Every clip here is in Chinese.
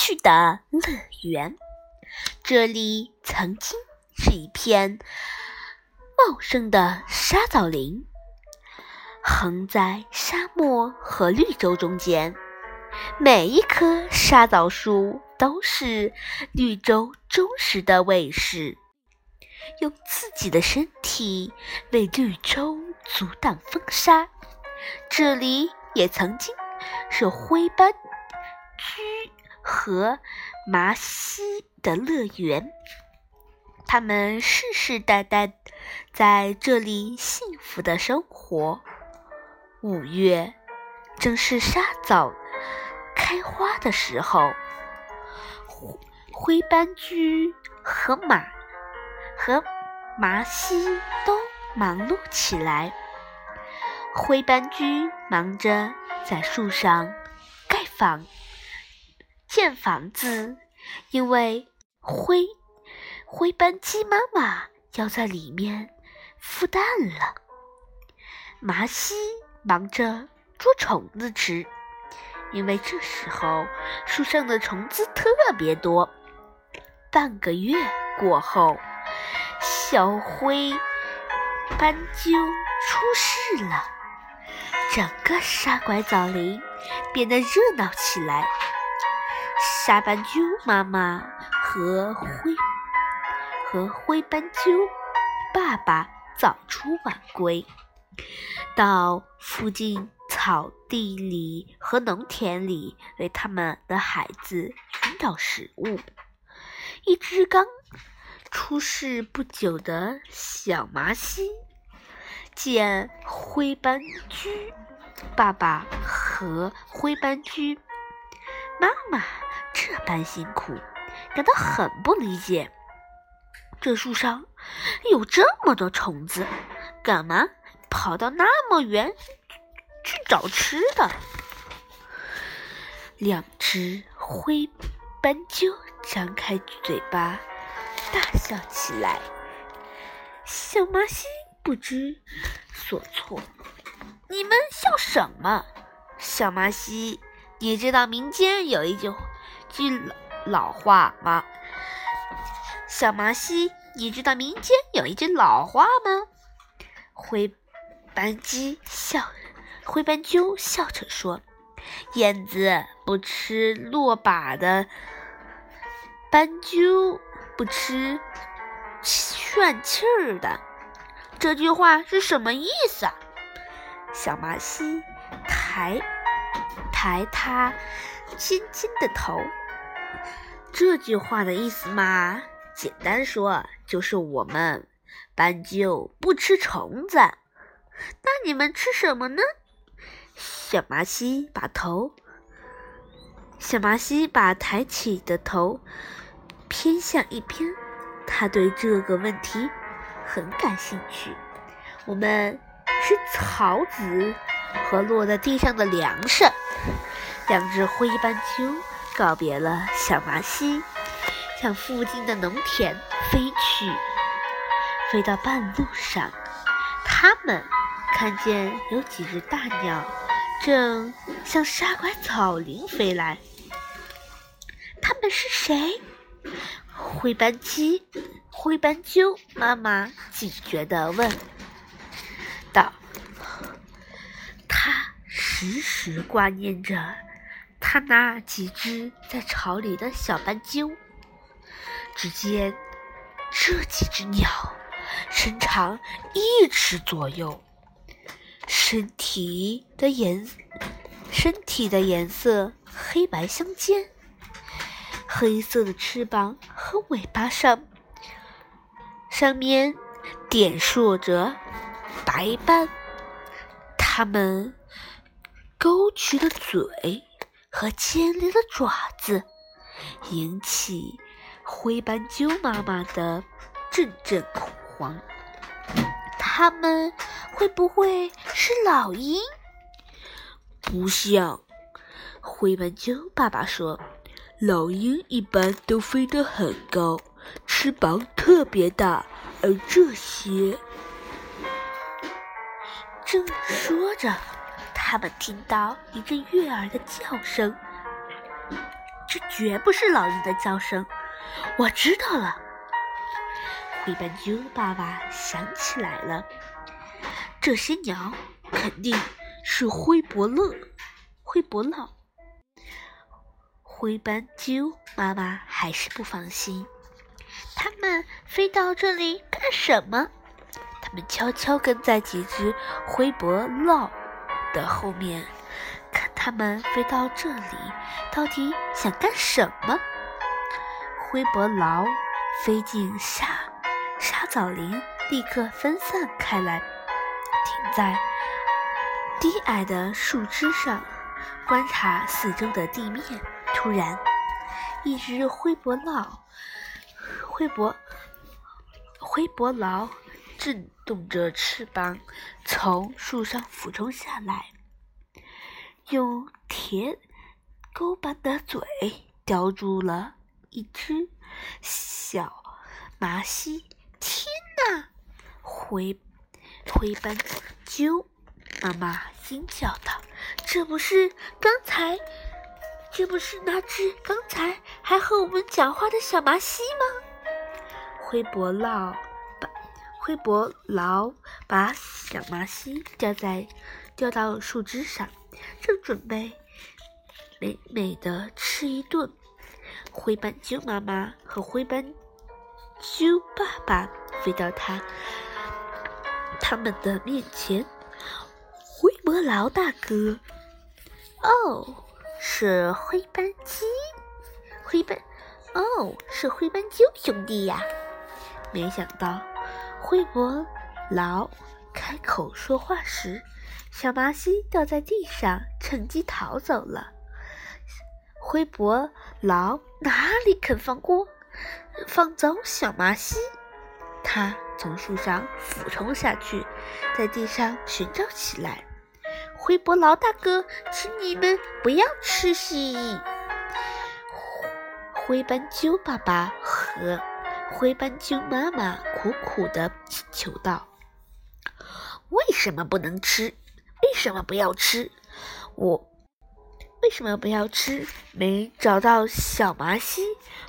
去的乐园。这里曾经是一片茂盛的沙枣林，横在沙漠和绿洲中间。每一棵沙枣树都是绿洲忠实的卫士，用自己的身体为绿洲阻挡风沙。这里也曾经是灰斑和麻西的乐园，他们世世代代在这里幸福的生活。五月正是沙枣开花的时候，灰斑居和马和麻西都忙碌起来。灰斑居忙着在树上盖房、建房子，因为灰灰斑鸡妈妈要在里面孵蛋了。麻西忙着捉虫子吃，因为这时候树上的虫子特别多。半个月过后，小灰斑鸠出世了。整个沙拐枣林变得热闹起来。沙斑鸠妈妈和灰和灰斑鸠爸爸早出晚归，到附近草地里和农田里为他们的孩子寻找食物。一只刚出世不久的小麻蜥。见灰斑鸠爸爸和灰斑鸠妈妈这般辛苦，感到很不理解。这树上有这么多虫子，干嘛跑到那么远去找吃的？两只灰斑鸠张开嘴巴大笑起来。小麻西。不知所措，你们笑什么？小麻西，你知道民间有一句句老话吗？小麻西，你知道民间有一句老话吗？灰斑鸡笑，灰斑鸠笑着说：“燕子不吃落把的，斑鸠不吃炫气儿的。”这句话是什么意思啊？小麻西抬抬他尖尖的头。这句话的意思嘛，简单说就是我们斑鸠不吃虫子。那你们吃什么呢？小麻西把头，小麻西把抬起的头偏向一边，他对这个问题。很感兴趣，我们吃草籽和落在地上的粮食。两只灰斑鸠告别了小麻西，向附近的农田飞去。飞到半路上，他们看见有几只大鸟正向沙拐草林飞来。他们是谁？灰斑鸡。灰斑鸠妈妈警觉地问道：“他时时挂念着看那几只在巢里的小斑鸠。只见这几只鸟身长一尺左右，身体的颜身体的颜色黑白相间，黑色的翅膀和尾巴上。”上面点缀着白斑，它们勾曲的嘴和尖利的爪子引起灰斑鸠妈妈的阵阵恐慌。它们会不会是老鹰？不像，灰斑鸠爸爸说，老鹰一般都飞得很高。翅膀特别大，而这些……正说着，他们听到一阵悦耳的叫声，这绝不是老鹰的叫声。我知道了，灰斑鸠爸爸想起来了，这些鸟肯定是灰伯乐、灰伯老。灰斑鸠妈妈还是不放心，它们飞到这里干什么？它们悄悄跟在几只灰伯老的后面，看他们飞到这里到底想干什么。灰伯劳飞进沙沙枣林，立刻分散开来，停在低矮的树枝上，观察四周的地面。突然，一只灰伯劳，灰伯灰伯劳震动着翅膀，从树上俯冲下来，用铁钩般的嘴叼住了一只小麻西。天哪！灰灰斑鸠妈妈惊叫道：“这不是刚才……”这不是那只刚才还和我们讲话的小麻西吗？灰伯劳把灰伯劳把小麻西吊在吊到树枝上，正准备美美的吃一顿。灰斑鸠妈妈和灰斑鸠爸爸飞到他他们的面前。灰伯劳大哥，哦。是灰斑鸡，灰斑，哦，是灰斑鸠兄弟呀！没想到灰伯劳开口说话时，小麻西掉在地上，趁机逃走了。灰伯劳哪里肯放过放走小麻西？他从树上俯冲下去，在地上寻找起来。灰伯劳大哥，请你们不要吃蜥蜴。灰斑鸠爸爸和灰斑鸠妈妈苦苦地请求道：“为什么不能吃？为什么不要吃？我为什么不要吃？没找到小麻蜥。”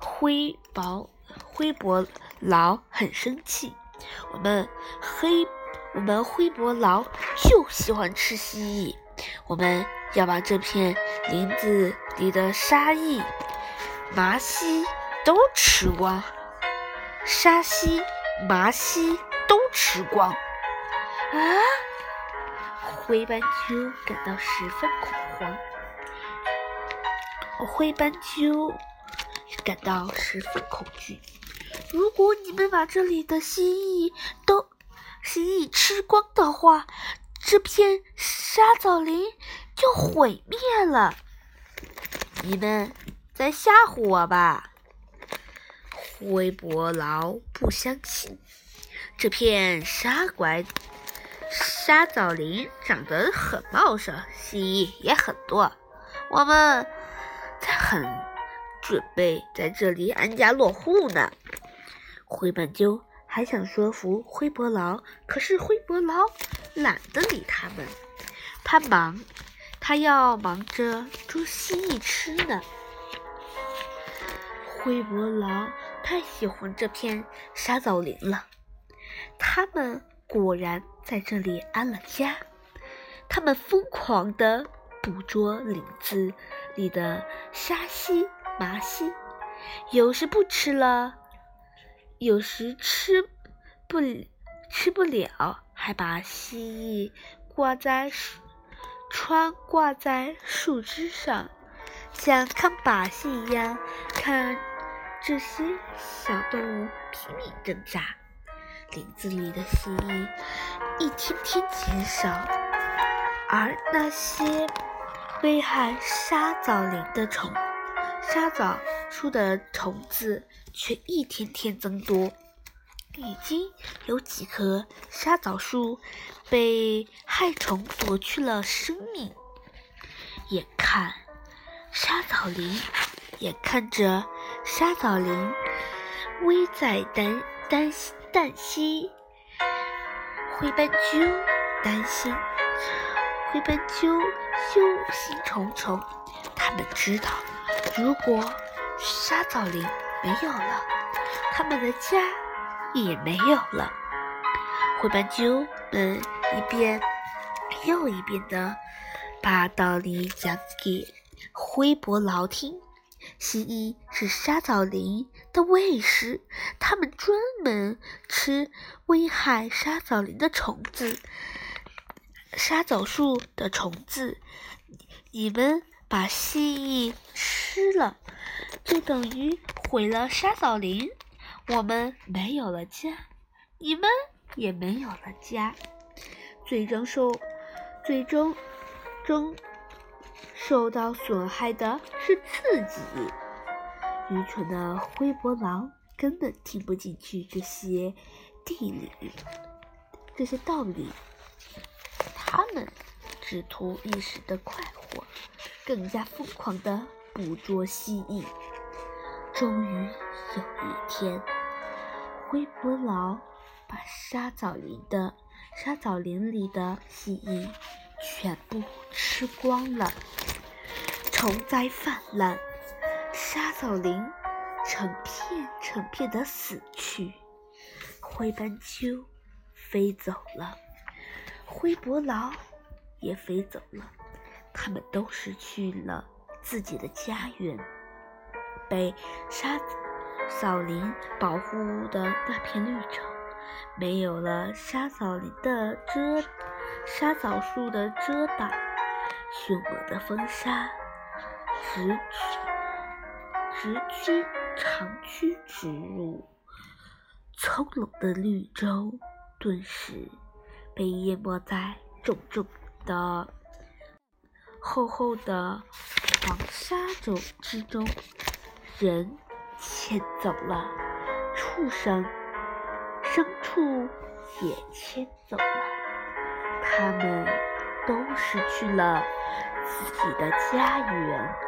灰薄灰伯劳很生气。我们黑。我们灰伯劳就喜欢吃蜥蜴，我们要把这片林子里的沙蜴、麻蜥都吃光，沙蜥、麻蜥都吃光。啊！灰斑鸠感到十分恐慌，灰斑鸠感到十分恐惧。如果你们把这里的蜥蜴都……蜥蜴吃光的话，这片沙枣林就毁灭了。你们在吓唬我吧？灰伯劳不相信，这片沙拐沙枣林长得很茂盛，蜥蜴也很多。我们在很准备在这里安家落户呢。灰斑鸠。还想说服灰伯劳，可是灰伯劳懒得理他们。他忙，他要忙着捉蜥蜴吃呢。灰伯劳太喜欢这片沙枣林了。他们果然在这里安了家。他们疯狂地捕捉林子里的沙蜥、麻蜥，有时不吃了。有时吃不吃不了，还把蜥蜴挂在树穿挂在树枝上，像看把戏一样看这些小动物拼命挣扎。林子里的蜥蜴一天天减少，而那些危害沙枣林的虫。沙枣树的虫子却一天天增多，已经有几棵沙枣树被害虫夺去了生命。眼看沙枣林，眼看着沙枣林危在旦旦旦夕，灰斑鸠担心，灰斑鸠忧心忡忡。他们知道。如果沙枣林没有了，他们的家也没有了。灰斑鸠们一遍又一遍的把道理讲给灰伯劳听。蜥蜴是沙枣林的卫士，它们专门吃危害沙枣林的虫子。沙枣树的虫子，你们把蜥蜴吃了，就等于毁了沙枣林。我们没有了家，你们也没有了家。最终受，最终终受到损害的是自己。愚蠢的灰伯狼根本听不进去这些地理，这些道理。他们只图一时的快活，更加疯狂地捕捉蜥蜴。终于有一天，灰伯劳把沙枣林的沙枣林里的蜥蜴全部吃光了，虫灾泛滥，沙枣林成片成片的死去，灰斑鸠飞走了。灰伯劳也飞走了，他们都失去了自己的家园，被沙枣林保护的那片绿洲，没有了沙枣林的遮，沙枣树的遮挡，凶猛的风沙直驱直驱长驱直入，葱茏的绿洲顿时。被淹没在重重的、厚厚的黄沙中之中，人迁走了，畜生、牲畜也迁走了，他们都失去了自己的家园。